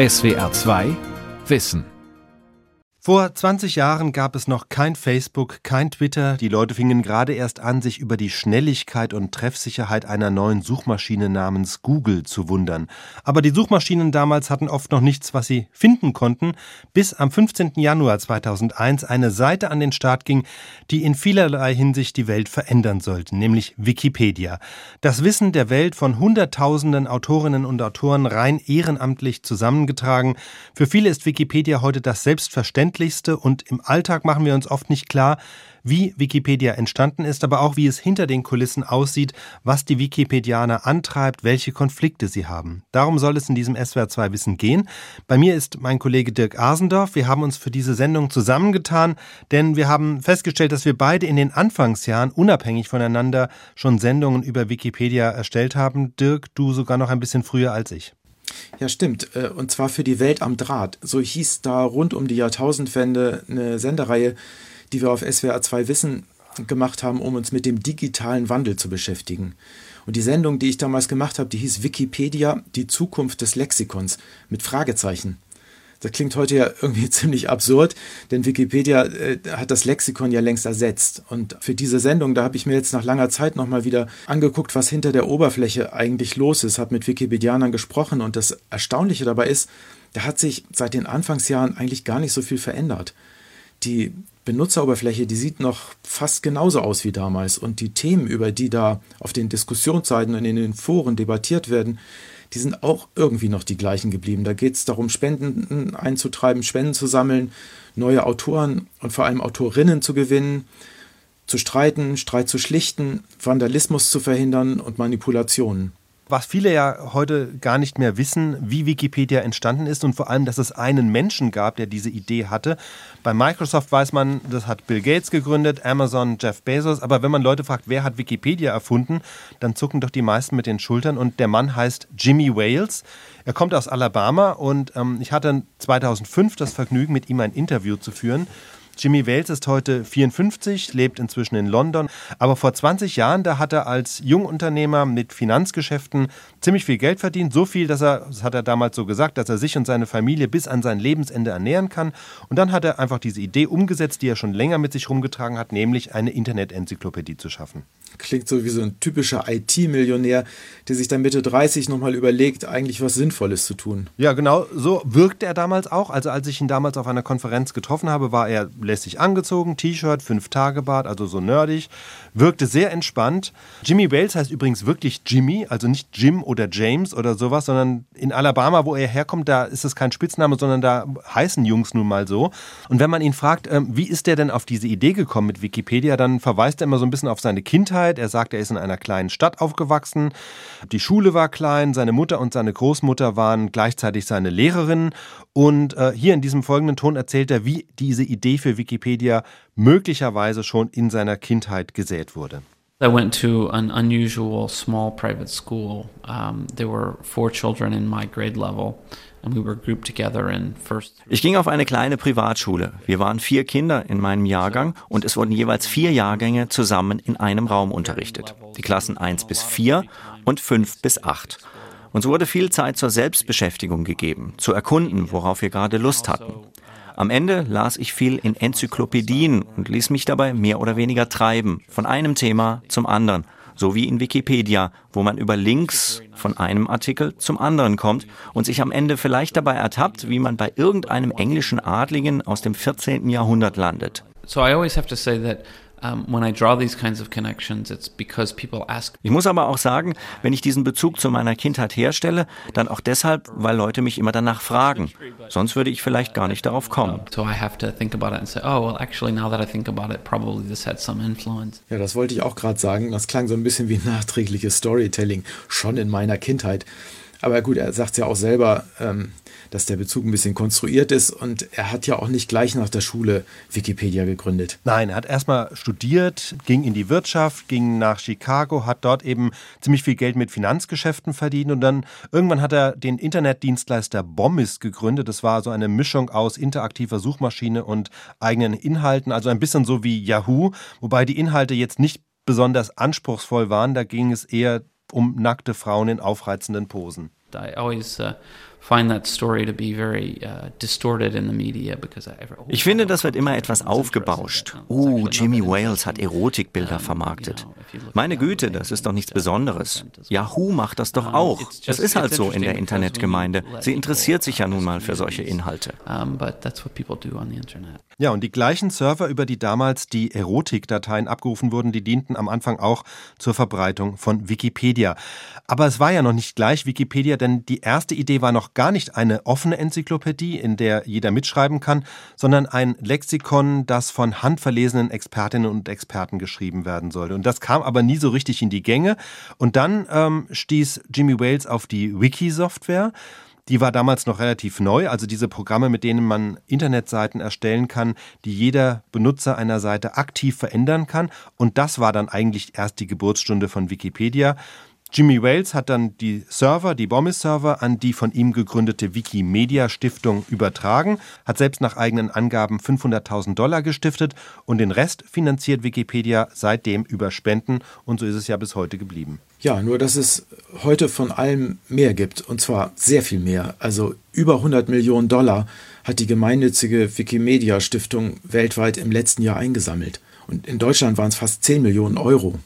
SWR 2 Wissen vor 20 Jahren gab es noch kein Facebook, kein Twitter. Die Leute fingen gerade erst an, sich über die Schnelligkeit und Treffsicherheit einer neuen Suchmaschine namens Google zu wundern. Aber die Suchmaschinen damals hatten oft noch nichts, was sie finden konnten, bis am 15. Januar 2001 eine Seite an den Start ging, die in vielerlei Hinsicht die Welt verändern sollte, nämlich Wikipedia. Das Wissen der Welt von Hunderttausenden Autorinnen und Autoren rein ehrenamtlich zusammengetragen. Für viele ist Wikipedia heute das Selbstverständliche Verständlichste und im Alltag machen wir uns oft nicht klar, wie Wikipedia entstanden ist, aber auch wie es hinter den Kulissen aussieht, was die Wikipedianer antreibt, welche Konflikte sie haben. Darum soll es in diesem SWR2 Wissen gehen. Bei mir ist mein Kollege Dirk Asendorf. Wir haben uns für diese Sendung zusammengetan, denn wir haben festgestellt, dass wir beide in den Anfangsjahren unabhängig voneinander schon Sendungen über Wikipedia erstellt haben. Dirk, du sogar noch ein bisschen früher als ich. Ja, stimmt. Äh, und zwar für die Welt am Draht. So hieß da rund um die Jahrtausendwende eine Sendereihe, die wir auf SWR 2 Wissen gemacht haben, um uns mit dem digitalen Wandel zu beschäftigen. Und die Sendung, die ich damals gemacht habe, die hieß Wikipedia, die Zukunft des Lexikons mit Fragezeichen. Das klingt heute ja irgendwie ziemlich absurd, denn Wikipedia äh, hat das Lexikon ja längst ersetzt. Und für diese Sendung, da habe ich mir jetzt nach langer Zeit nochmal wieder angeguckt, was hinter der Oberfläche eigentlich los ist, habe mit Wikipedianern gesprochen und das Erstaunliche dabei ist, da hat sich seit den Anfangsjahren eigentlich gar nicht so viel verändert. Die Benutzeroberfläche, die sieht noch fast genauso aus wie damals und die Themen, über die da auf den Diskussionsseiten und in den Foren debattiert werden, die sind auch irgendwie noch die gleichen geblieben. Da geht es darum, Spenden einzutreiben, Spenden zu sammeln, neue Autoren und vor allem Autorinnen zu gewinnen, zu streiten, Streit zu schlichten, Vandalismus zu verhindern und Manipulationen was viele ja heute gar nicht mehr wissen, wie Wikipedia entstanden ist und vor allem, dass es einen Menschen gab, der diese Idee hatte. Bei Microsoft weiß man, das hat Bill Gates gegründet, Amazon, Jeff Bezos. Aber wenn man Leute fragt, wer hat Wikipedia erfunden, dann zucken doch die meisten mit den Schultern. Und der Mann heißt Jimmy Wales. Er kommt aus Alabama und ähm, ich hatte 2005 das Vergnügen, mit ihm ein Interview zu führen. Jimmy Wales ist heute 54, lebt inzwischen in London. Aber vor 20 Jahren, da hat er als Jungunternehmer mit Finanzgeschäften ziemlich viel Geld verdient. So viel, dass er, das hat er damals so gesagt, dass er sich und seine Familie bis an sein Lebensende ernähren kann. Und dann hat er einfach diese Idee umgesetzt, die er schon länger mit sich rumgetragen hat, nämlich eine Internet-Enzyklopädie zu schaffen. Klingt so wie so ein typischer IT-Millionär, der sich dann Mitte 30 nochmal überlegt, eigentlich was Sinnvolles zu tun. Ja, genau so wirkte er damals auch. Also als ich ihn damals auf einer Konferenz getroffen habe, war er lässig angezogen, T-Shirt, Fünf-Tage-Bart, also so nerdig, wirkte sehr entspannt. Jimmy Wales heißt übrigens wirklich Jimmy, also nicht Jim oder James oder sowas, sondern in Alabama, wo er herkommt, da ist es kein Spitzname, sondern da heißen Jungs nun mal so. Und wenn man ihn fragt, ähm, wie ist der denn auf diese Idee gekommen mit Wikipedia, dann verweist er immer so ein bisschen auf seine Kindheit. Er sagt, er ist in einer kleinen Stadt aufgewachsen. Die Schule war klein, seine Mutter und seine Großmutter waren gleichzeitig seine Lehrerinnen. Und äh, hier in diesem folgenden Ton erzählt er, wie diese Idee für Wikipedia möglicherweise schon in seiner Kindheit gesät wurde. I went to an unusual small private school. Um, there were four children in my grade level. Ich ging auf eine kleine Privatschule. Wir waren vier Kinder in meinem Jahrgang und es wurden jeweils vier Jahrgänge zusammen in einem Raum unterrichtet. Die Klassen 1 bis 4 und 5 bis 8. Uns wurde viel Zeit zur Selbstbeschäftigung gegeben, zu erkunden, worauf wir gerade Lust hatten. Am Ende las ich viel in Enzyklopädien und ließ mich dabei mehr oder weniger treiben, von einem Thema zum anderen, so wie in Wikipedia, wo man über Links von einem Artikel zum anderen kommt und sich am Ende vielleicht dabei ertappt, wie man bei irgendeinem englischen Adligen aus dem 14. Jahrhundert landet. So I always have to say that ich muss aber auch sagen, wenn ich diesen Bezug zu meiner Kindheit herstelle, dann auch deshalb, weil Leute mich immer danach fragen. Sonst würde ich vielleicht gar nicht darauf kommen. Oh, ja, das wollte ich auch gerade sagen. Das klang so ein bisschen wie nachträgliches Storytelling, schon in meiner Kindheit. Aber gut, er sagt es ja auch selber, ähm, dass der Bezug ein bisschen konstruiert ist und er hat ja auch nicht gleich nach der Schule Wikipedia gegründet. Nein, er hat erstmal studiert, ging in die Wirtschaft, ging nach Chicago, hat dort eben ziemlich viel Geld mit Finanzgeschäften verdient und dann irgendwann hat er den Internetdienstleister Bombist gegründet. Das war so eine Mischung aus interaktiver Suchmaschine und eigenen Inhalten, also ein bisschen so wie Yahoo, wobei die Inhalte jetzt nicht besonders anspruchsvoll waren. Da ging es eher um nackte Frauen in aufreizenden Posen. I always uh, find that story to be very distorted in the media because Ich finde, das wird immer etwas aufgebauscht. Oh, Jimmy Wales hat Erotikbilder vermarktet. Meine Güte, das ist doch nichts Besonderes. Yahoo macht das doch auch. Das ist halt so in der Internetgemeinde. Sie interessiert sich ja nun mal für solche Inhalte. Ja, und die gleichen Server, über die damals die Erotikdateien abgerufen wurden, die dienten am Anfang auch zur Verbreitung von Wikipedia. Aber es war ja noch nicht gleich Wikipedia, denn die erste Idee war noch gar nicht eine offene Enzyklopädie, in der jeder mitschreiben kann, sondern ein Lexikon, das von handverlesenen Expertinnen und Experten geschrieben werden sollte. Und das kam aber nie so richtig in die Gänge. Und dann ähm, stieß Jimmy Wales auf die Wiki-Software. Die war damals noch relativ neu, also diese Programme, mit denen man Internetseiten erstellen kann, die jeder Benutzer einer Seite aktiv verändern kann. Und das war dann eigentlich erst die Geburtsstunde von Wikipedia. Jimmy Wales hat dann die Server, die Bomis-Server, an die von ihm gegründete Wikimedia Stiftung übertragen, hat selbst nach eigenen Angaben 500.000 Dollar gestiftet und den Rest finanziert Wikipedia seitdem über Spenden und so ist es ja bis heute geblieben. Ja, nur dass es heute von allem mehr gibt und zwar sehr viel mehr. Also über 100 Millionen Dollar hat die gemeinnützige Wikimedia Stiftung weltweit im letzten Jahr eingesammelt. Und in Deutschland waren es fast 10 Millionen Euro.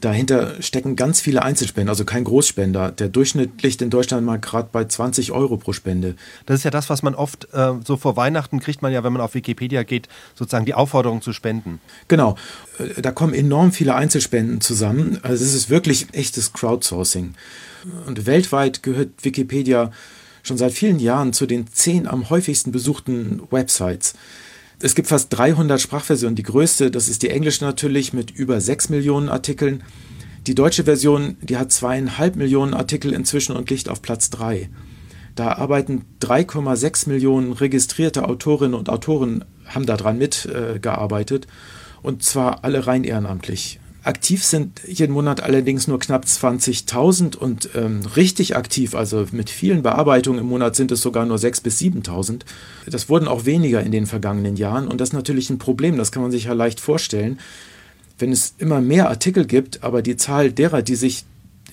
Dahinter stecken ganz viele Einzelspender, also kein Großspender. Der Durchschnitt liegt in Deutschland mal gerade bei 20 Euro pro Spende. Das ist ja das, was man oft äh, so vor Weihnachten kriegt man ja, wenn man auf Wikipedia geht, sozusagen die Aufforderung zu spenden. Genau, äh, da kommen enorm viele Einzelspenden zusammen. Also es ist wirklich echtes Crowdsourcing. Und weltweit gehört Wikipedia schon seit vielen Jahren zu den zehn am häufigsten besuchten Websites. Es gibt fast 300 Sprachversionen. Die größte, das ist die englische natürlich mit über 6 Millionen Artikeln. Die deutsche Version, die hat zweieinhalb Millionen Artikel inzwischen und liegt auf Platz 3. Da arbeiten 3,6 Millionen registrierte Autorinnen und Autoren, haben daran mitgearbeitet. Äh, und zwar alle rein ehrenamtlich. Aktiv sind jeden Monat allerdings nur knapp 20.000 und ähm, richtig aktiv, also mit vielen Bearbeitungen im Monat sind es sogar nur 6.000 bis 7.000. Das wurden auch weniger in den vergangenen Jahren und das ist natürlich ein Problem, das kann man sich ja leicht vorstellen. Wenn es immer mehr Artikel gibt, aber die Zahl derer, die sich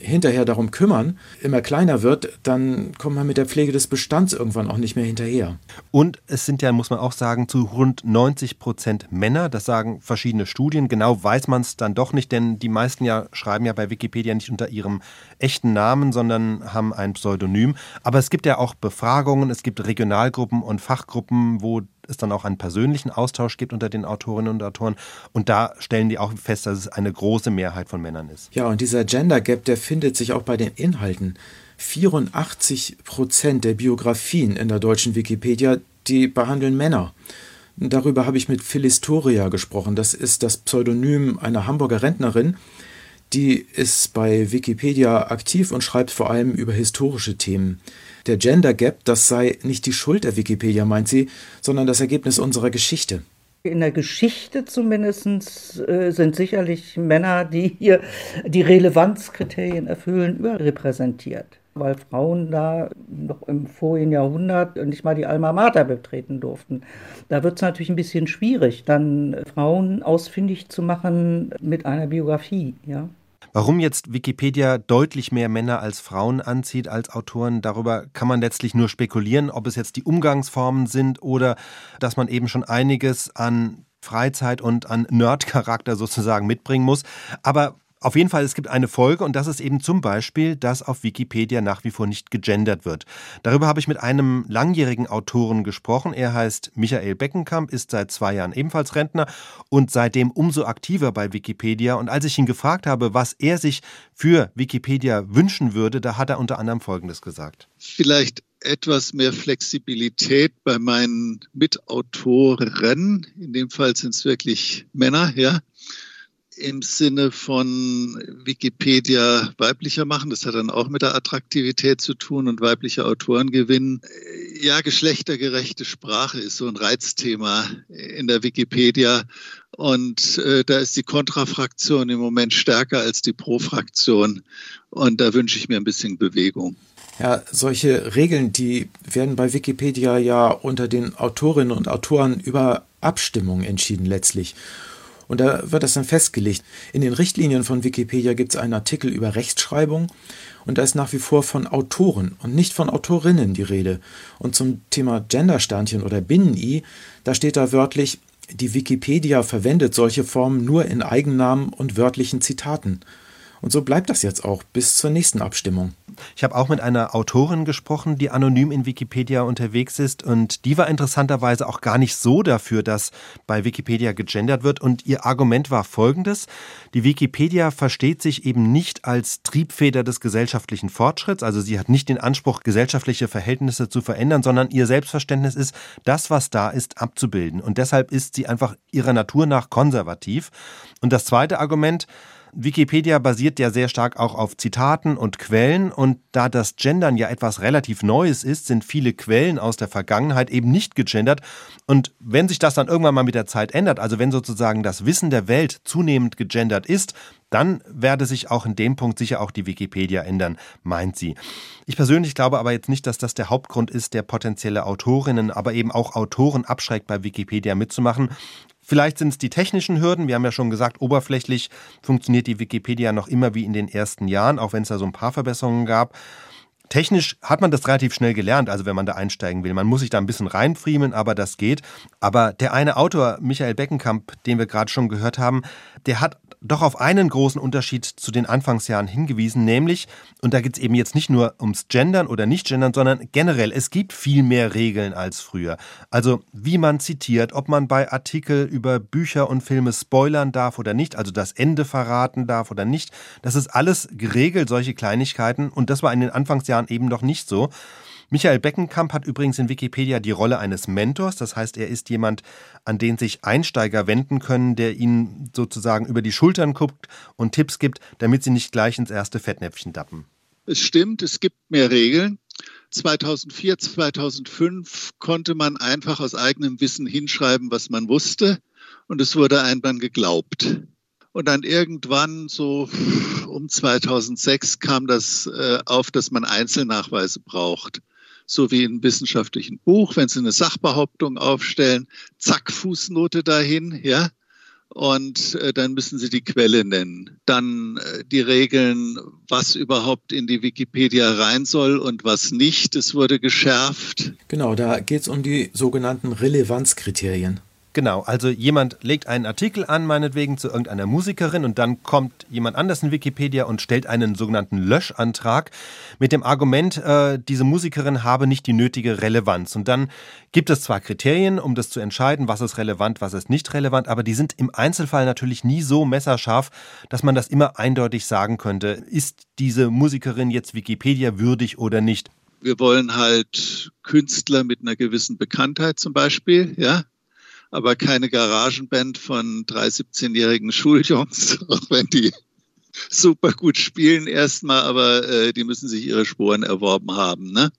hinterher darum kümmern, immer kleiner wird, dann kommt man mit der Pflege des Bestands irgendwann auch nicht mehr hinterher. Und es sind ja, muss man auch sagen, zu rund 90 Prozent Männer. Das sagen verschiedene Studien. Genau weiß man es dann doch nicht, denn die meisten ja schreiben ja bei Wikipedia nicht unter ihrem echten Namen, sondern haben ein Pseudonym. Aber es gibt ja auch Befragungen, es gibt Regionalgruppen und Fachgruppen, wo es dann auch einen persönlichen Austausch gibt unter den Autorinnen und Autoren. Und da stellen die auch fest, dass es eine große Mehrheit von Männern ist. Ja, und dieser Gender Gap, der findet sich auch bei den Inhalten. 84 Prozent der Biografien in der deutschen Wikipedia, die behandeln Männer. Darüber habe ich mit Philistoria gesprochen. Das ist das Pseudonym einer Hamburger Rentnerin. Die ist bei Wikipedia aktiv und schreibt vor allem über historische Themen. Der Gender Gap, das sei nicht die Schuld der Wikipedia, meint sie, sondern das Ergebnis unserer Geschichte. In der Geschichte zumindest äh, sind sicherlich Männer, die hier die Relevanzkriterien erfüllen, überrepräsentiert. Weil Frauen da noch im vorigen Jahrhundert nicht mal die Alma Mater betreten durften. Da wird es natürlich ein bisschen schwierig, dann Frauen ausfindig zu machen mit einer Biografie. Ja. Warum jetzt Wikipedia deutlich mehr Männer als Frauen anzieht als Autoren, darüber kann man letztlich nur spekulieren, ob es jetzt die Umgangsformen sind oder dass man eben schon einiges an Freizeit und an Nerd-Charakter sozusagen mitbringen muss. Aber auf jeden Fall, es gibt eine Folge und das ist eben zum Beispiel, dass auf Wikipedia nach wie vor nicht gegendert wird. Darüber habe ich mit einem langjährigen Autoren gesprochen. Er heißt Michael Beckenkamp, ist seit zwei Jahren ebenfalls Rentner und seitdem umso aktiver bei Wikipedia. Und als ich ihn gefragt habe, was er sich für Wikipedia wünschen würde, da hat er unter anderem Folgendes gesagt. Vielleicht etwas mehr Flexibilität bei meinen Mitautoren. In dem Fall sind es wirklich Männer, ja im Sinne von Wikipedia weiblicher machen. Das hat dann auch mit der Attraktivität zu tun und weibliche Autoren gewinnen. Ja, geschlechtergerechte Sprache ist so ein Reizthema in der Wikipedia. Und äh, da ist die Kontrafraktion im Moment stärker als die Pro-Fraktion. Und da wünsche ich mir ein bisschen Bewegung. Ja, solche Regeln, die werden bei Wikipedia ja unter den Autorinnen und Autoren über Abstimmung entschieden letztlich. Und da wird das dann festgelegt. In den Richtlinien von Wikipedia gibt es einen Artikel über Rechtschreibung und da ist nach wie vor von Autoren und nicht von Autorinnen die Rede. Und zum Thema Gendersternchen oder Binnen-I, da steht da wörtlich, die Wikipedia verwendet solche Formen nur in Eigennamen und wörtlichen Zitaten. Und so bleibt das jetzt auch bis zur nächsten Abstimmung. Ich habe auch mit einer Autorin gesprochen, die anonym in Wikipedia unterwegs ist und die war interessanterweise auch gar nicht so dafür, dass bei Wikipedia gegendert wird und ihr Argument war folgendes. Die Wikipedia versteht sich eben nicht als Triebfeder des gesellschaftlichen Fortschritts, also sie hat nicht den Anspruch, gesellschaftliche Verhältnisse zu verändern, sondern ihr Selbstverständnis ist, das, was da ist, abzubilden. Und deshalb ist sie einfach ihrer Natur nach konservativ. Und das zweite Argument, Wikipedia basiert ja sehr stark auch auf Zitaten und Quellen. Und da das Gendern ja etwas relativ Neues ist, sind viele Quellen aus der Vergangenheit eben nicht gegendert. Und wenn sich das dann irgendwann mal mit der Zeit ändert, also wenn sozusagen das Wissen der Welt zunehmend gegendert ist, dann werde sich auch in dem Punkt sicher auch die Wikipedia ändern, meint sie. Ich persönlich glaube aber jetzt nicht, dass das der Hauptgrund ist, der potenzielle Autorinnen, aber eben auch Autoren abschreckt, bei Wikipedia mitzumachen. Vielleicht sind es die technischen Hürden. Wir haben ja schon gesagt, oberflächlich funktioniert die Wikipedia noch immer wie in den ersten Jahren, auch wenn es da so ein paar Verbesserungen gab. Technisch hat man das relativ schnell gelernt, also wenn man da einsteigen will. Man muss sich da ein bisschen reinfriemeln, aber das geht. Aber der eine Autor, Michael Beckenkamp, den wir gerade schon gehört haben, der hat doch auf einen großen Unterschied zu den Anfangsjahren hingewiesen, nämlich, und da geht es eben jetzt nicht nur ums Gendern oder Nicht-Gendern, sondern generell, es gibt viel mehr Regeln als früher. Also wie man zitiert, ob man bei Artikel über Bücher und Filme spoilern darf oder nicht, also das Ende verraten darf oder nicht, das ist alles geregelt, solche Kleinigkeiten, und das war in den Anfangsjahren eben noch nicht so. Michael Beckenkamp hat übrigens in Wikipedia die Rolle eines Mentors, das heißt, er ist jemand, an den sich Einsteiger wenden können, der ihnen sozusagen über die Schultern guckt und Tipps gibt, damit sie nicht gleich ins erste Fettnäpfchen dappen. Es stimmt, es gibt mehr Regeln. 2004, 2005 konnte man einfach aus eigenem Wissen hinschreiben, was man wusste, und es wurde einem geglaubt. Und dann irgendwann, so um 2006, kam das äh, auf, dass man Einzelnachweise braucht so wie in wissenschaftlichen Buch, wenn Sie eine Sachbehauptung aufstellen, zack, Fußnote dahin, ja, und äh, dann müssen Sie die Quelle nennen. Dann äh, die Regeln, was überhaupt in die Wikipedia rein soll und was nicht. Es wurde geschärft. Genau, da geht es um die sogenannten Relevanzkriterien. Genau, also jemand legt einen Artikel an, meinetwegen zu irgendeiner Musikerin und dann kommt jemand anders in Wikipedia und stellt einen sogenannten Löschantrag mit dem Argument, äh, diese Musikerin habe nicht die nötige Relevanz. Und dann gibt es zwar Kriterien, um das zu entscheiden, was ist relevant, was ist nicht relevant, aber die sind im Einzelfall natürlich nie so messerscharf, dass man das immer eindeutig sagen könnte, ist diese Musikerin jetzt Wikipedia würdig oder nicht. Wir wollen halt Künstler mit einer gewissen Bekanntheit zum Beispiel, ja, aber keine Garagenband von drei 17-jährigen Schuljungs, auch wenn die super gut spielen erstmal, aber äh, die müssen sich ihre Spuren erworben haben. Ne?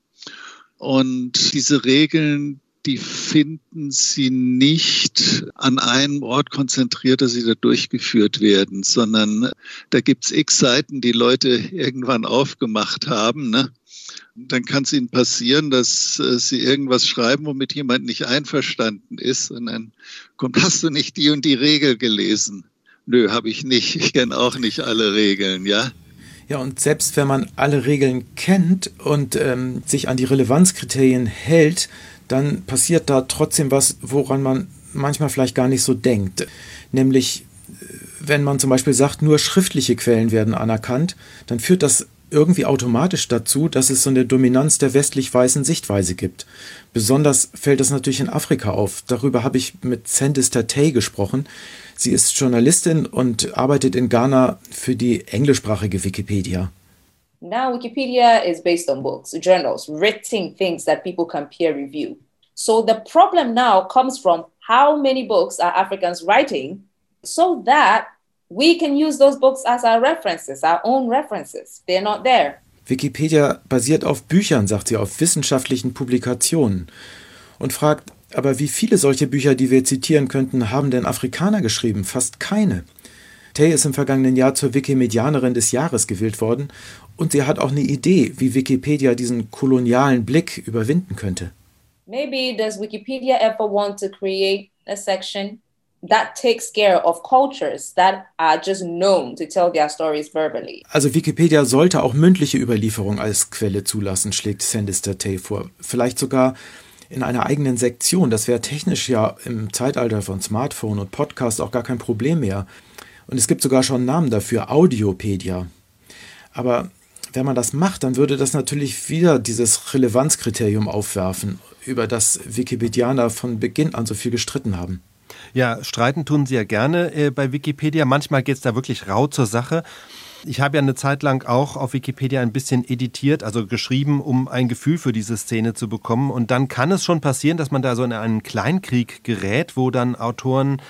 Und diese Regeln, die finden Sie nicht an einem Ort konzentriert, dass sie da durchgeführt werden, sondern da gibt's x Seiten, die Leute irgendwann aufgemacht haben. Ne? dann kann es ihnen passieren, dass äh, sie irgendwas schreiben, womit jemand nicht einverstanden ist. Und dann kommt, hast du nicht die und die Regel gelesen? Nö, habe ich nicht. Ich kenne auch nicht alle Regeln, ja. Ja, und selbst wenn man alle Regeln kennt und ähm, sich an die Relevanzkriterien hält, dann passiert da trotzdem was, woran man manchmal vielleicht gar nicht so denkt. Nämlich, äh, wenn man zum Beispiel sagt, nur schriftliche Quellen werden anerkannt, dann führt das irgendwie automatisch dazu, dass es so eine Dominanz der westlich-weißen Sichtweise gibt. Besonders fällt das natürlich in Afrika auf. Darüber habe ich mit Sandis Tatei gesprochen. Sie ist Journalistin und arbeitet in Ghana für die englischsprachige Wikipedia. Now Wikipedia is based on books, journals, written things that people can peer review. So the problem now comes from how many books are Africans writing so that we can use those books as our references, our own references. They're not there. Wikipedia basiert auf Büchern, sagt sie, auf wissenschaftlichen Publikationen und fragt, aber wie viele solche Bücher, die wir zitieren könnten, haben denn Afrikaner geschrieben? Fast keine. Tay ist im vergangenen Jahr zur Wikimedianerin des Jahres gewählt worden und sie hat auch eine Idee, wie Wikipedia diesen kolonialen Blick überwinden könnte. Maybe does Wikipedia ever want to create a section that takes care of cultures that are just known to tell their stories verbally. Also Wikipedia sollte auch mündliche Überlieferung als Quelle zulassen, schlägt Sandister Tay vor. Vielleicht sogar in einer eigenen Sektion. Das wäre technisch ja im Zeitalter von Smartphone und Podcast auch gar kein Problem mehr. Und es gibt sogar schon einen Namen dafür, Audiopedia. Aber wenn man das macht, dann würde das natürlich wieder dieses Relevanzkriterium aufwerfen, über das Wikipedianer von Beginn an so viel gestritten haben. Ja, streiten tun sie ja gerne äh, bei Wikipedia. Manchmal geht es da wirklich rau zur Sache. Ich habe ja eine Zeit lang auch auf Wikipedia ein bisschen editiert, also geschrieben, um ein Gefühl für diese Szene zu bekommen. Und dann kann es schon passieren, dass man da so in einen Kleinkrieg gerät, wo dann Autoren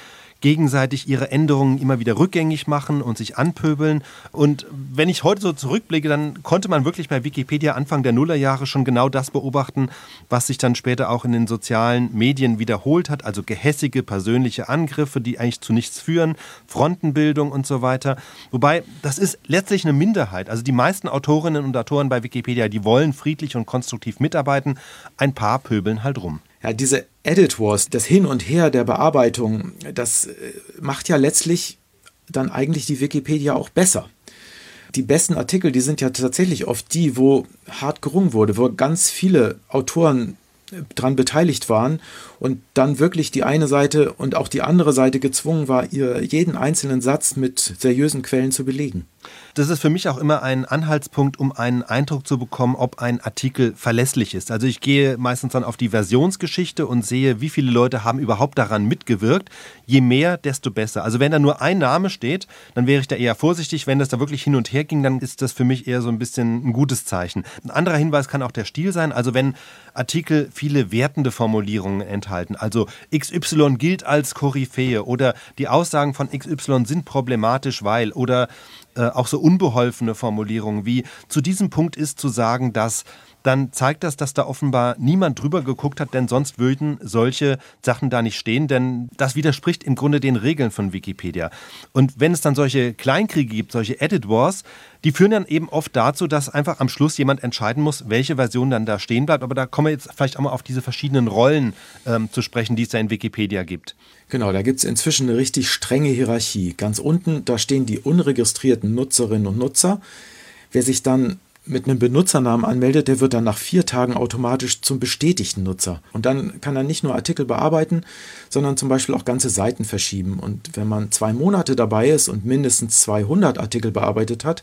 gegenseitig ihre Änderungen immer wieder rückgängig machen und sich anpöbeln. Und wenn ich heute so zurückblicke, dann konnte man wirklich bei Wikipedia Anfang der Nullerjahre schon genau das beobachten, was sich dann später auch in den sozialen Medien wiederholt hat, also gehässige persönliche Angriffe, die eigentlich zu nichts führen, Frontenbildung und so weiter. Wobei, das ist letztlich eine Minderheit. Also die meisten Autorinnen und Autoren bei Wikipedia, die wollen friedlich und konstruktiv mitarbeiten. Ein paar pöbeln halt rum ja, diese Edit Wars, das Hin und Her der Bearbeitung, das äh, macht ja letztlich dann eigentlich die Wikipedia auch besser. Die besten Artikel, die sind ja tatsächlich oft die, wo hart gerungen wurde, wo ganz viele Autoren dran beteiligt waren und dann wirklich die eine Seite und auch die andere Seite gezwungen war, ihr jeden einzelnen Satz mit seriösen Quellen zu belegen. Das ist für mich auch immer ein Anhaltspunkt, um einen Eindruck zu bekommen, ob ein Artikel verlässlich ist. Also ich gehe meistens dann auf die Versionsgeschichte und sehe, wie viele Leute haben überhaupt daran mitgewirkt. Je mehr, desto besser. Also wenn da nur ein Name steht, dann wäre ich da eher vorsichtig. Wenn das da wirklich hin und her ging, dann ist das für mich eher so ein bisschen ein gutes Zeichen. Ein anderer Hinweis kann auch der Stil sein. Also wenn Artikel viele wertende Formulierungen enthalten, also XY gilt als Koryphäe oder die Aussagen von XY sind problematisch, weil oder äh, auch so unbeholfene Formulierungen wie zu diesem Punkt ist zu sagen, dass dann zeigt das, dass da offenbar niemand drüber geguckt hat, denn sonst würden solche Sachen da nicht stehen, denn das widerspricht im Grunde den Regeln von Wikipedia. Und wenn es dann solche Kleinkriege gibt, solche Edit Wars, die führen dann eben oft dazu, dass einfach am Schluss jemand entscheiden muss, welche Version dann da stehen bleibt. Aber da kommen wir jetzt vielleicht auch mal auf diese verschiedenen Rollen ähm, zu sprechen, die es da in Wikipedia gibt. Genau, da gibt es inzwischen eine richtig strenge Hierarchie. Ganz unten, da stehen die unregistrierten Nutzerinnen und Nutzer. Wer sich dann mit einem Benutzernamen anmeldet, der wird dann nach vier Tagen automatisch zum bestätigten Nutzer. Und dann kann er nicht nur Artikel bearbeiten, sondern zum Beispiel auch ganze Seiten verschieben. Und wenn man zwei Monate dabei ist und mindestens 200 Artikel bearbeitet hat,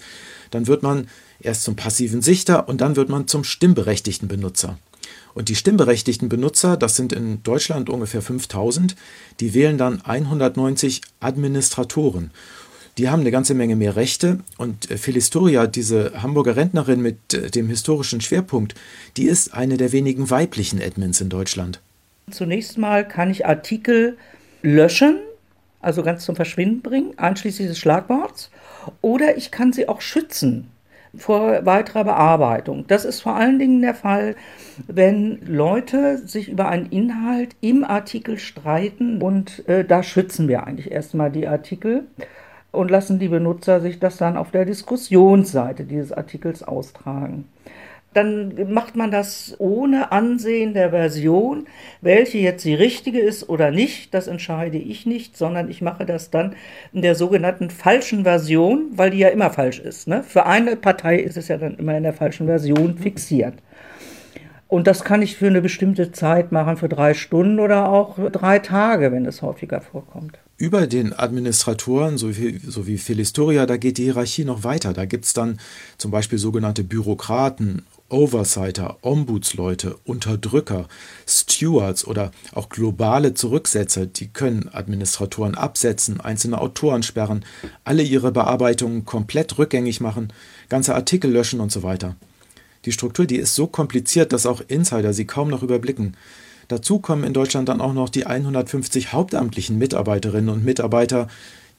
dann wird man erst zum passiven Sichter und dann wird man zum stimmberechtigten Benutzer. Und die stimmberechtigten Benutzer, das sind in Deutschland ungefähr 5000, die wählen dann 190 Administratoren. Die haben eine ganze Menge mehr Rechte und äh, Philistoria, diese Hamburger Rentnerin mit äh, dem historischen Schwerpunkt, die ist eine der wenigen weiblichen Admins in Deutschland. Zunächst mal kann ich Artikel löschen, also ganz zum Verschwinden bringen, einschließlich des Schlagworts, oder ich kann sie auch schützen vor weiterer Bearbeitung. Das ist vor allen Dingen der Fall, wenn Leute sich über einen Inhalt im Artikel streiten und äh, da schützen wir eigentlich erstmal die Artikel und lassen die Benutzer sich das dann auf der Diskussionsseite dieses Artikels austragen. Dann macht man das ohne Ansehen der Version, welche jetzt die richtige ist oder nicht. Das entscheide ich nicht, sondern ich mache das dann in der sogenannten falschen Version, weil die ja immer falsch ist. Ne? Für eine Partei ist es ja dann immer in der falschen Version fixiert. Und das kann ich für eine bestimmte Zeit machen, für drei Stunden oder auch drei Tage, wenn es häufiger vorkommt. Über den Administratoren, so wie, Philistoria, da geht die Hierarchie noch weiter. Da gibt es dann zum Beispiel sogenannte Bürokraten, Oversighter, Ombudsleute, Unterdrücker, Stewards oder auch globale Zurücksetzer, die können Administratoren absetzen, einzelne Autoren sperren, alle ihre Bearbeitungen komplett rückgängig machen, ganze Artikel löschen und so weiter. Die Struktur, die ist so kompliziert, dass auch Insider sie kaum noch überblicken. Dazu kommen in Deutschland dann auch noch die 150 hauptamtlichen Mitarbeiterinnen und Mitarbeiter,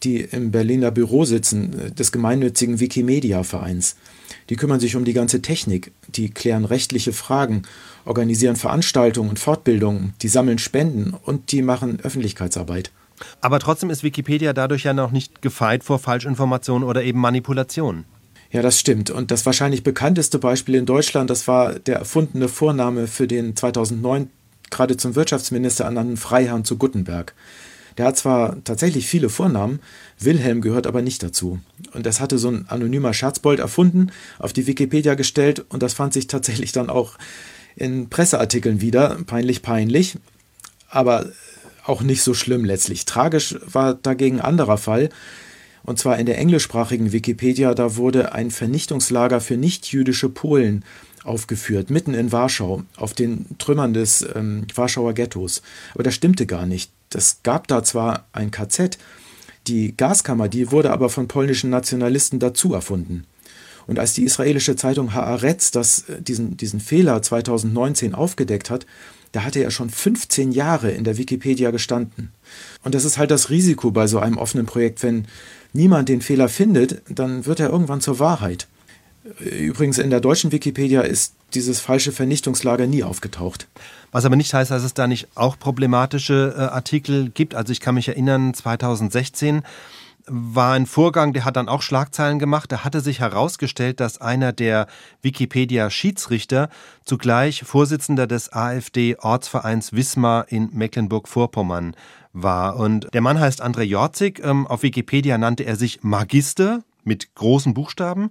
die im Berliner Büro sitzen, äh, des gemeinnützigen Wikimedia-Vereins. Die kümmern sich um die ganze Technik, die klären rechtliche Fragen, organisieren Veranstaltungen und Fortbildungen, die sammeln Spenden und die machen Öffentlichkeitsarbeit. Aber trotzdem ist Wikipedia dadurch ja noch nicht gefeit vor Falschinformationen oder eben Manipulationen. Ja, das stimmt. Und das wahrscheinlich bekannteste Beispiel in Deutschland, das war der erfundene Vorname für den 2009 gerade zum Wirtschaftsminister ernannten Freiherrn zu Guttenberg. Der hat zwar tatsächlich viele Vornamen, Wilhelm gehört aber nicht dazu. Und das hatte so ein anonymer Scherzbold erfunden, auf die Wikipedia gestellt und das fand sich tatsächlich dann auch in Presseartikeln wieder. Peinlich, peinlich. Aber auch nicht so schlimm letztlich. Tragisch war dagegen ein anderer Fall. Und zwar in der englischsprachigen Wikipedia, da wurde ein Vernichtungslager für nichtjüdische Polen aufgeführt, mitten in Warschau, auf den Trümmern des ähm, Warschauer Ghettos. Aber das stimmte gar nicht. Es gab da zwar ein KZ, die Gaskammer, die wurde aber von polnischen Nationalisten dazu erfunden. Und als die israelische Zeitung Haaretz das, äh, diesen, diesen Fehler 2019 aufgedeckt hat, da hatte er schon 15 Jahre in der Wikipedia gestanden. Und das ist halt das Risiko bei so einem offenen Projekt, wenn niemand den Fehler findet, dann wird er irgendwann zur Wahrheit. Übrigens in der deutschen Wikipedia ist dieses falsche Vernichtungslager nie aufgetaucht. Was aber nicht heißt, dass es da nicht auch problematische äh, Artikel gibt. Also ich kann mich erinnern, 2016 war ein Vorgang, der hat dann auch Schlagzeilen gemacht. Da hatte sich herausgestellt, dass einer der Wikipedia-Schiedsrichter zugleich Vorsitzender des AfD-Ortsvereins Wismar in Mecklenburg-Vorpommern war. Und der Mann heißt André Jorzig. Ähm, auf Wikipedia nannte er sich Magister mit großen Buchstaben.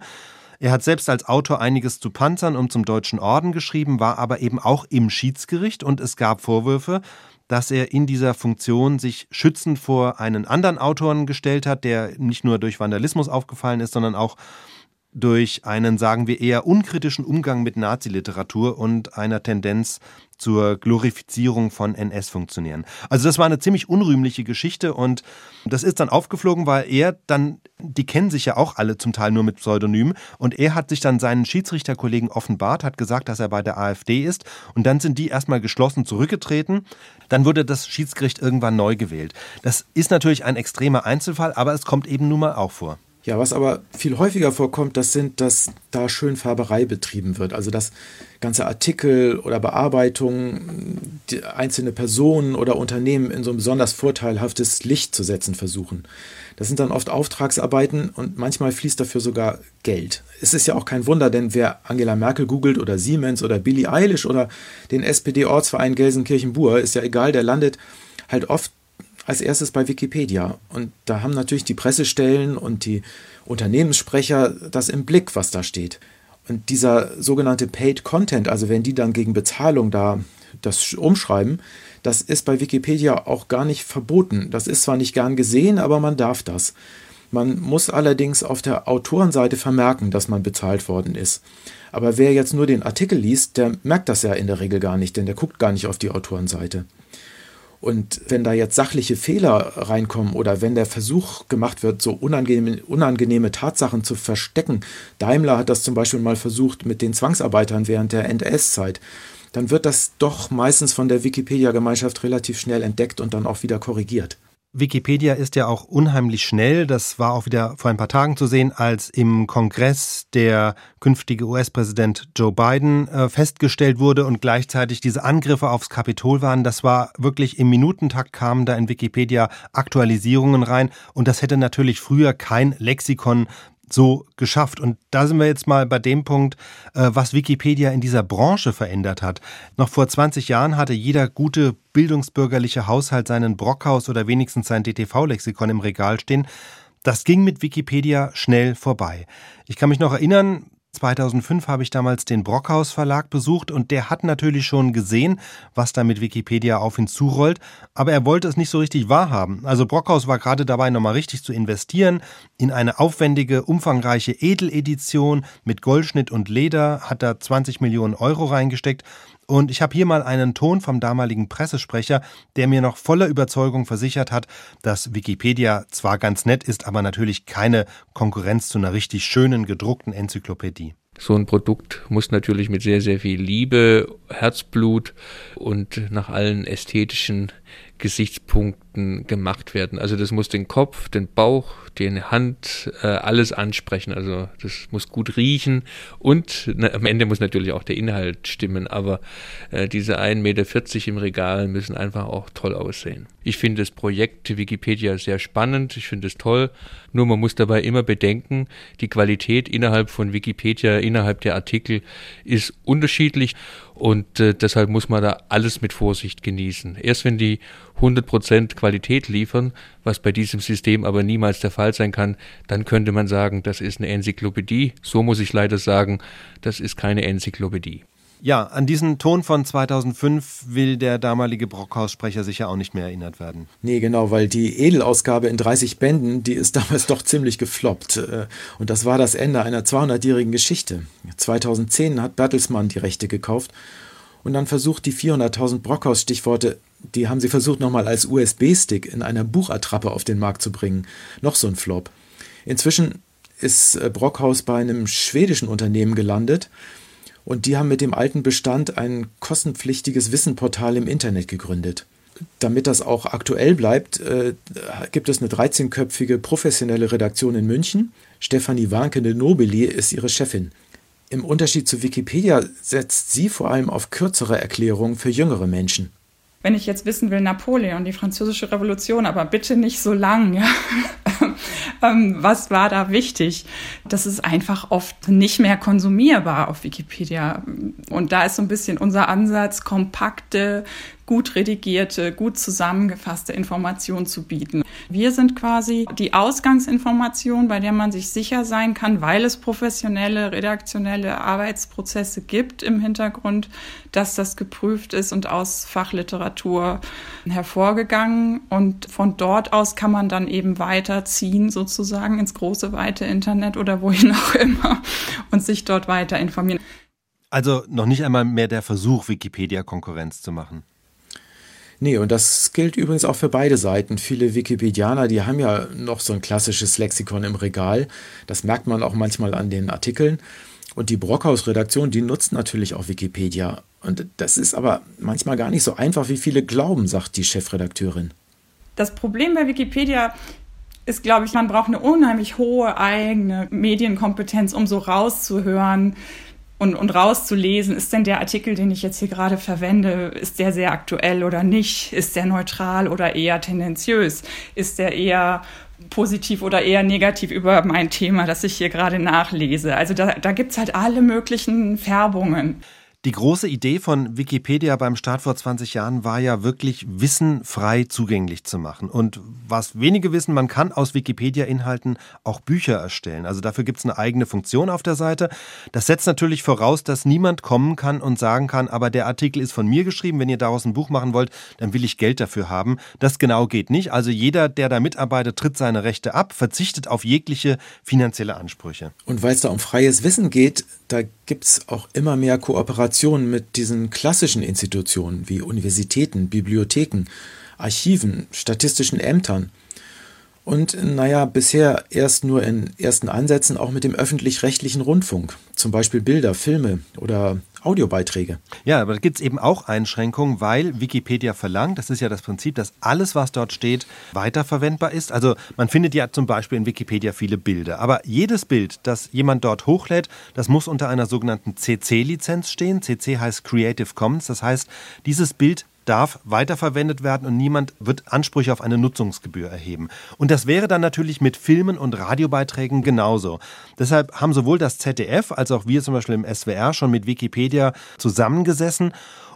Er hat selbst als Autor einiges zu Panzern und zum Deutschen Orden geschrieben, war aber eben auch im Schiedsgericht. Und es gab Vorwürfe, dass er in dieser Funktion sich schützend vor einen anderen Autoren gestellt hat, der nicht nur durch Vandalismus aufgefallen ist, sondern auch durch einen, sagen wir, eher unkritischen Umgang mit Naziliteratur und einer Tendenz zur Glorifizierung von NS-Funktionären. Also das war eine ziemlich unrühmliche Geschichte und das ist dann aufgeflogen, weil er dann, die kennen sich ja auch alle zum Teil nur mit Pseudonym und er hat sich dann seinen Schiedsrichterkollegen offenbart, hat gesagt, dass er bei der AfD ist und dann sind die erstmal geschlossen zurückgetreten. Dann wurde das Schiedsgericht irgendwann neu gewählt. Das ist natürlich ein extremer Einzelfall, aber es kommt eben nun mal auch vor. Ja, was aber viel häufiger vorkommt, das sind, dass da Schönfärberei betrieben wird. Also dass ganze Artikel oder Bearbeitungen einzelne Personen oder Unternehmen in so ein besonders vorteilhaftes Licht zu setzen versuchen. Das sind dann oft Auftragsarbeiten und manchmal fließt dafür sogar Geld. Es ist ja auch kein Wunder, denn wer Angela Merkel googelt oder Siemens oder Billie Eilish oder den SPD-Ortsverein Gelsenkirchen-Bur, ist ja egal, der landet halt oft als erstes bei Wikipedia. Und da haben natürlich die Pressestellen und die Unternehmenssprecher das im Blick, was da steht. Und dieser sogenannte Paid Content, also wenn die dann gegen Bezahlung da das umschreiben, das ist bei Wikipedia auch gar nicht verboten. Das ist zwar nicht gern gesehen, aber man darf das. Man muss allerdings auf der Autorenseite vermerken, dass man bezahlt worden ist. Aber wer jetzt nur den Artikel liest, der merkt das ja in der Regel gar nicht, denn der guckt gar nicht auf die Autorenseite. Und wenn da jetzt sachliche Fehler reinkommen oder wenn der Versuch gemacht wird, so unangenehme, unangenehme Tatsachen zu verstecken, Daimler hat das zum Beispiel mal versucht mit den Zwangsarbeitern während der NS-Zeit, dann wird das doch meistens von der Wikipedia-Gemeinschaft relativ schnell entdeckt und dann auch wieder korrigiert. Wikipedia ist ja auch unheimlich schnell. Das war auch wieder vor ein paar Tagen zu sehen, als im Kongress der künftige US-Präsident Joe Biden äh, festgestellt wurde und gleichzeitig diese Angriffe aufs Kapitol waren. Das war wirklich im Minutentakt kamen da in Wikipedia Aktualisierungen rein und das hätte natürlich früher kein Lexikon so geschafft. Und da sind wir jetzt mal bei dem Punkt, äh, was Wikipedia in dieser Branche verändert hat. Noch vor 20 Jahren hatte jeder gute bildungsbürgerliche Haushalt seinen Brockhaus oder wenigstens sein DTV-Lexikon im Regal stehen. Das ging mit Wikipedia schnell vorbei. Ich kann mich noch erinnern, 2005 habe ich damals den Brockhaus Verlag besucht und der hat natürlich schon gesehen, was da mit Wikipedia auf ihn zurollt, aber er wollte es nicht so richtig wahrhaben. Also Brockhaus war gerade dabei, nochmal richtig zu investieren in eine aufwendige, umfangreiche Edeledition mit Goldschnitt und Leder, hat da 20 Millionen Euro reingesteckt und ich habe hier mal einen Ton vom damaligen Pressesprecher, der mir noch voller Überzeugung versichert hat, dass Wikipedia zwar ganz nett ist, aber natürlich keine Konkurrenz zu einer richtig schönen gedruckten Enzyklopädie. So ein Produkt muss natürlich mit sehr, sehr viel Liebe, Herzblut und nach allen ästhetischen Gesichtspunkten gemacht werden. Also das muss den Kopf, den Bauch, die Hand, äh, alles ansprechen. Also das muss gut riechen und na, am Ende muss natürlich auch der Inhalt stimmen. Aber äh, diese 1,40 Meter im Regal müssen einfach auch toll aussehen. Ich finde das Projekt Wikipedia sehr spannend. Ich finde es toll. Nur man muss dabei immer bedenken, die Qualität innerhalb von Wikipedia, innerhalb der Artikel ist unterschiedlich und äh, deshalb muss man da alles mit Vorsicht genießen. Erst wenn die 100% Qualität liefern, was bei diesem System aber niemals der Fall sein kann, dann könnte man sagen, das ist eine Enzyklopädie. So muss ich leider sagen, das ist keine Enzyklopädie. Ja, an diesen Ton von 2005 will der damalige Brockhaus-Sprecher sicher auch nicht mehr erinnert werden. Nee, genau, weil die Edelausgabe in 30 Bänden, die ist damals doch ziemlich gefloppt. Äh, und das war das Ende einer 200-jährigen Geschichte. 2010 hat Bertelsmann die Rechte gekauft und dann versucht die 400.000 Brockhaus-Stichworte, die haben sie versucht nochmal als USB-Stick in einer Buchattrappe auf den Markt zu bringen. Noch so ein Flop. Inzwischen ist äh, Brockhaus bei einem schwedischen Unternehmen gelandet und die haben mit dem alten Bestand ein kostenpflichtiges Wissenportal im Internet gegründet. Damit das auch aktuell bleibt, äh, gibt es eine 13-köpfige professionelle Redaktion in München. Stefanie Warnke de Nobili ist ihre Chefin. Im Unterschied zu Wikipedia setzt sie vor allem auf kürzere Erklärungen für jüngere Menschen wenn ich jetzt wissen will, Napoleon, die französische Revolution, aber bitte nicht so lang, ja. Ähm, was war da wichtig? Das ist einfach oft nicht mehr konsumierbar auf Wikipedia. Und da ist so ein bisschen unser Ansatz, kompakte, gut redigierte, gut zusammengefasste Informationen zu bieten. Wir sind quasi die Ausgangsinformation, bei der man sich sicher sein kann, weil es professionelle, redaktionelle Arbeitsprozesse gibt im Hintergrund, dass das geprüft ist und aus Fachliteratur hervorgegangen. Und von dort aus kann man dann eben weiterziehen, sozusagen ins große, weite Internet oder wohin auch immer und sich dort weiter informieren. Also noch nicht einmal mehr der Versuch, Wikipedia Konkurrenz zu machen. Nee, und das gilt übrigens auch für beide Seiten. Viele Wikipedianer, die haben ja noch so ein klassisches Lexikon im Regal. Das merkt man auch manchmal an den Artikeln. Und die Brockhaus-Redaktion, die nutzt natürlich auch Wikipedia. Und das ist aber manchmal gar nicht so einfach, wie viele glauben, sagt die Chefredakteurin. Das Problem bei Wikipedia ist, glaube ich, man braucht eine unheimlich hohe eigene Medienkompetenz, um so rauszuhören, und, und rauszulesen, ist denn der Artikel, den ich jetzt hier gerade verwende, ist der sehr aktuell oder nicht? Ist der neutral oder eher tendenziös? Ist der eher positiv oder eher negativ über mein Thema, das ich hier gerade nachlese? Also da, da gibt es halt alle möglichen Färbungen. Die große Idee von Wikipedia beim Start vor 20 Jahren war ja wirklich Wissen frei zugänglich zu machen. Und was wenige wissen, man kann aus Wikipedia-Inhalten auch Bücher erstellen. Also dafür gibt es eine eigene Funktion auf der Seite. Das setzt natürlich voraus, dass niemand kommen kann und sagen kann, aber der Artikel ist von mir geschrieben, wenn ihr daraus ein Buch machen wollt, dann will ich Geld dafür haben. Das genau geht nicht. Also jeder, der da mitarbeitet, tritt seine Rechte ab, verzichtet auf jegliche finanzielle Ansprüche. Und weil es da um freies Wissen geht, da gibt es auch immer mehr Kooperationen mit diesen klassischen Institutionen wie Universitäten, Bibliotheken, Archiven, statistischen Ämtern. Und naja, bisher erst nur in ersten Ansätzen auch mit dem öffentlich-rechtlichen Rundfunk, zum Beispiel Bilder, Filme oder Audiobeiträge. Ja, aber da gibt es eben auch Einschränkungen, weil Wikipedia verlangt, das ist ja das Prinzip, dass alles, was dort steht, weiterverwendbar ist. Also man findet ja zum Beispiel in Wikipedia viele Bilder, aber jedes Bild, das jemand dort hochlädt, das muss unter einer sogenannten CC-Lizenz stehen. CC heißt Creative Commons, das heißt, dieses Bild darf weiterverwendet werden und niemand wird Ansprüche auf eine Nutzungsgebühr erheben. Und das wäre dann natürlich mit Filmen und Radiobeiträgen genauso. Deshalb haben sowohl das ZDF als auch wir zum Beispiel im SWR schon mit Wikipedia zusammengesessen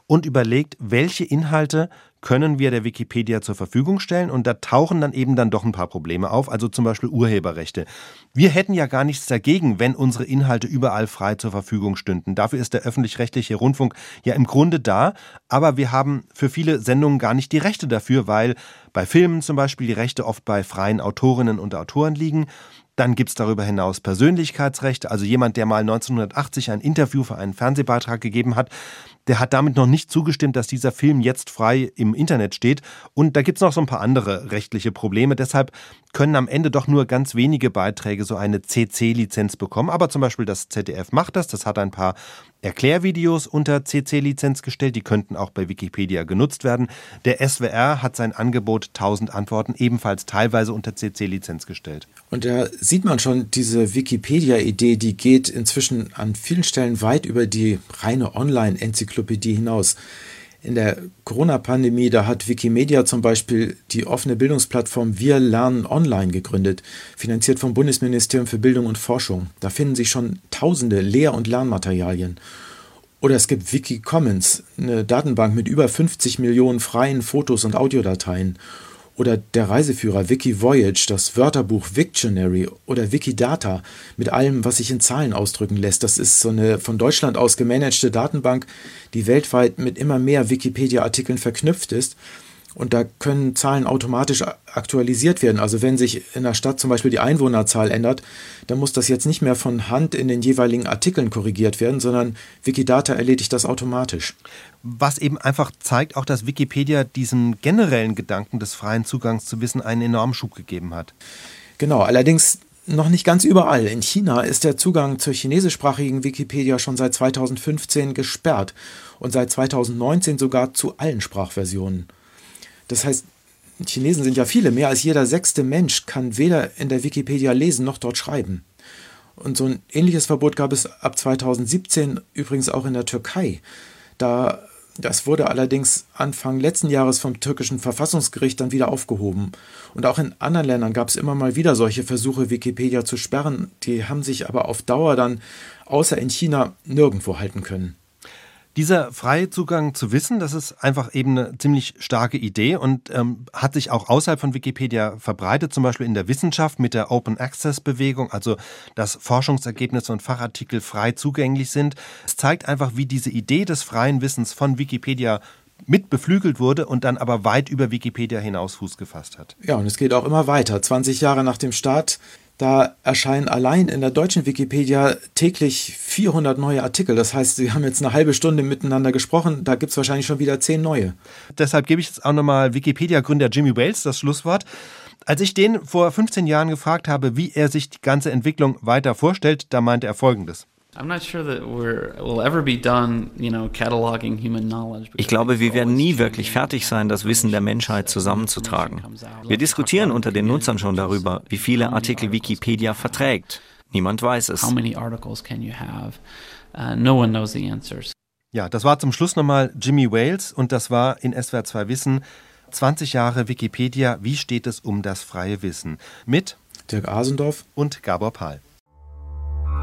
und überlegt, welche Inhalte können wir der Wikipedia zur Verfügung stellen und da tauchen dann eben dann doch ein paar Probleme auf, also zum Beispiel Urheberrechte. Wir hätten ja gar nichts dagegen, wenn unsere Inhalte überall frei zur Verfügung stünden. Dafür ist der öffentlich-rechtliche Rundfunk ja im Grunde da, aber wir haben für viele Sendungen gar nicht die Rechte dafür, weil bei Filmen zum Beispiel die Rechte oft bei freien Autorinnen und Autoren liegen. Dann gibt es darüber hinaus Persönlichkeitsrechte. Also jemand, der mal 1980 ein Interview für einen Fernsehbeitrag gegeben hat, der hat damit noch nicht zugestimmt, dass dieser Film jetzt frei im Internet steht. Und da gibt es noch so ein paar andere rechtliche Probleme. Deshalb können am Ende doch nur ganz wenige Beiträge so eine CC-Lizenz bekommen. Aber zum Beispiel das ZDF macht das. Das hat ein paar Erklärvideos unter CC-Lizenz gestellt. Die könnten auch bei Wikipedia genutzt werden. Der SWR hat sein Angebot 1000 Antworten ebenfalls teilweise unter CC-Lizenz gestellt. Und da sieht man schon, diese Wikipedia-Idee, die geht inzwischen an vielen Stellen weit über die reine Online-Enzyklopädie hinaus. In der Corona-Pandemie, da hat Wikimedia zum Beispiel die offene Bildungsplattform Wir lernen online gegründet, finanziert vom Bundesministerium für Bildung und Forschung. Da finden sich schon tausende Lehr- und Lernmaterialien. Oder es gibt Wikicommons, eine Datenbank mit über 50 Millionen freien Fotos und Audiodateien. Oder der Reiseführer Wikivoyage, das Wörterbuch Wiktionary oder Wikidata mit allem, was sich in Zahlen ausdrücken lässt. Das ist so eine von Deutschland aus gemanagte Datenbank, die weltweit mit immer mehr Wikipedia-Artikeln verknüpft ist und da können Zahlen automatisch aktualisiert werden. Also wenn sich in der Stadt zum Beispiel die Einwohnerzahl ändert, dann muss das jetzt nicht mehr von Hand in den jeweiligen Artikeln korrigiert werden, sondern Wikidata erledigt das automatisch. Was eben einfach zeigt auch, dass Wikipedia diesem generellen Gedanken des freien Zugangs zu Wissen einen enormen Schub gegeben hat. Genau, allerdings noch nicht ganz überall. In China ist der Zugang zur chinesischsprachigen Wikipedia schon seit 2015 gesperrt und seit 2019 sogar zu allen Sprachversionen. Das heißt, Chinesen sind ja viele, mehr als jeder sechste Mensch kann weder in der Wikipedia lesen noch dort schreiben. Und so ein ähnliches Verbot gab es ab 2017 übrigens auch in der Türkei. Da, das wurde allerdings Anfang letzten Jahres vom türkischen Verfassungsgericht dann wieder aufgehoben. Und auch in anderen Ländern gab es immer mal wieder solche Versuche, Wikipedia zu sperren. Die haben sich aber auf Dauer dann außer in China nirgendwo halten können. Dieser freie Zugang zu Wissen, das ist einfach eben eine ziemlich starke Idee und ähm, hat sich auch außerhalb von Wikipedia verbreitet, zum Beispiel in der Wissenschaft mit der Open Access Bewegung, also dass Forschungsergebnisse und Fachartikel frei zugänglich sind. Es zeigt einfach, wie diese Idee des freien Wissens von Wikipedia mit beflügelt wurde und dann aber weit über Wikipedia hinaus Fuß gefasst hat. Ja, und es geht auch immer weiter. 20 Jahre nach dem Start da erscheinen allein in der deutschen Wikipedia täglich 400 neue Artikel. Das heißt, Sie haben jetzt eine halbe Stunde miteinander gesprochen, da gibt es wahrscheinlich schon wieder zehn neue. Deshalb gebe ich jetzt auch nochmal Wikipedia-Gründer Jimmy Wales das Schlusswort. Als ich den vor 15 Jahren gefragt habe, wie er sich die ganze Entwicklung weiter vorstellt, da meinte er Folgendes. Ich glaube, wir werden nie wirklich fertig sein, das Wissen der Menschheit zusammenzutragen. Wir diskutieren unter den Nutzern schon darüber, wie viele Artikel Wikipedia verträgt. Niemand weiß es. Ja, das war zum Schluss nochmal Jimmy Wales und das war in SWR 2 Wissen 20 Jahre Wikipedia. Wie steht es um das freie Wissen? Mit Dirk Asendorf und Gabor Pahl.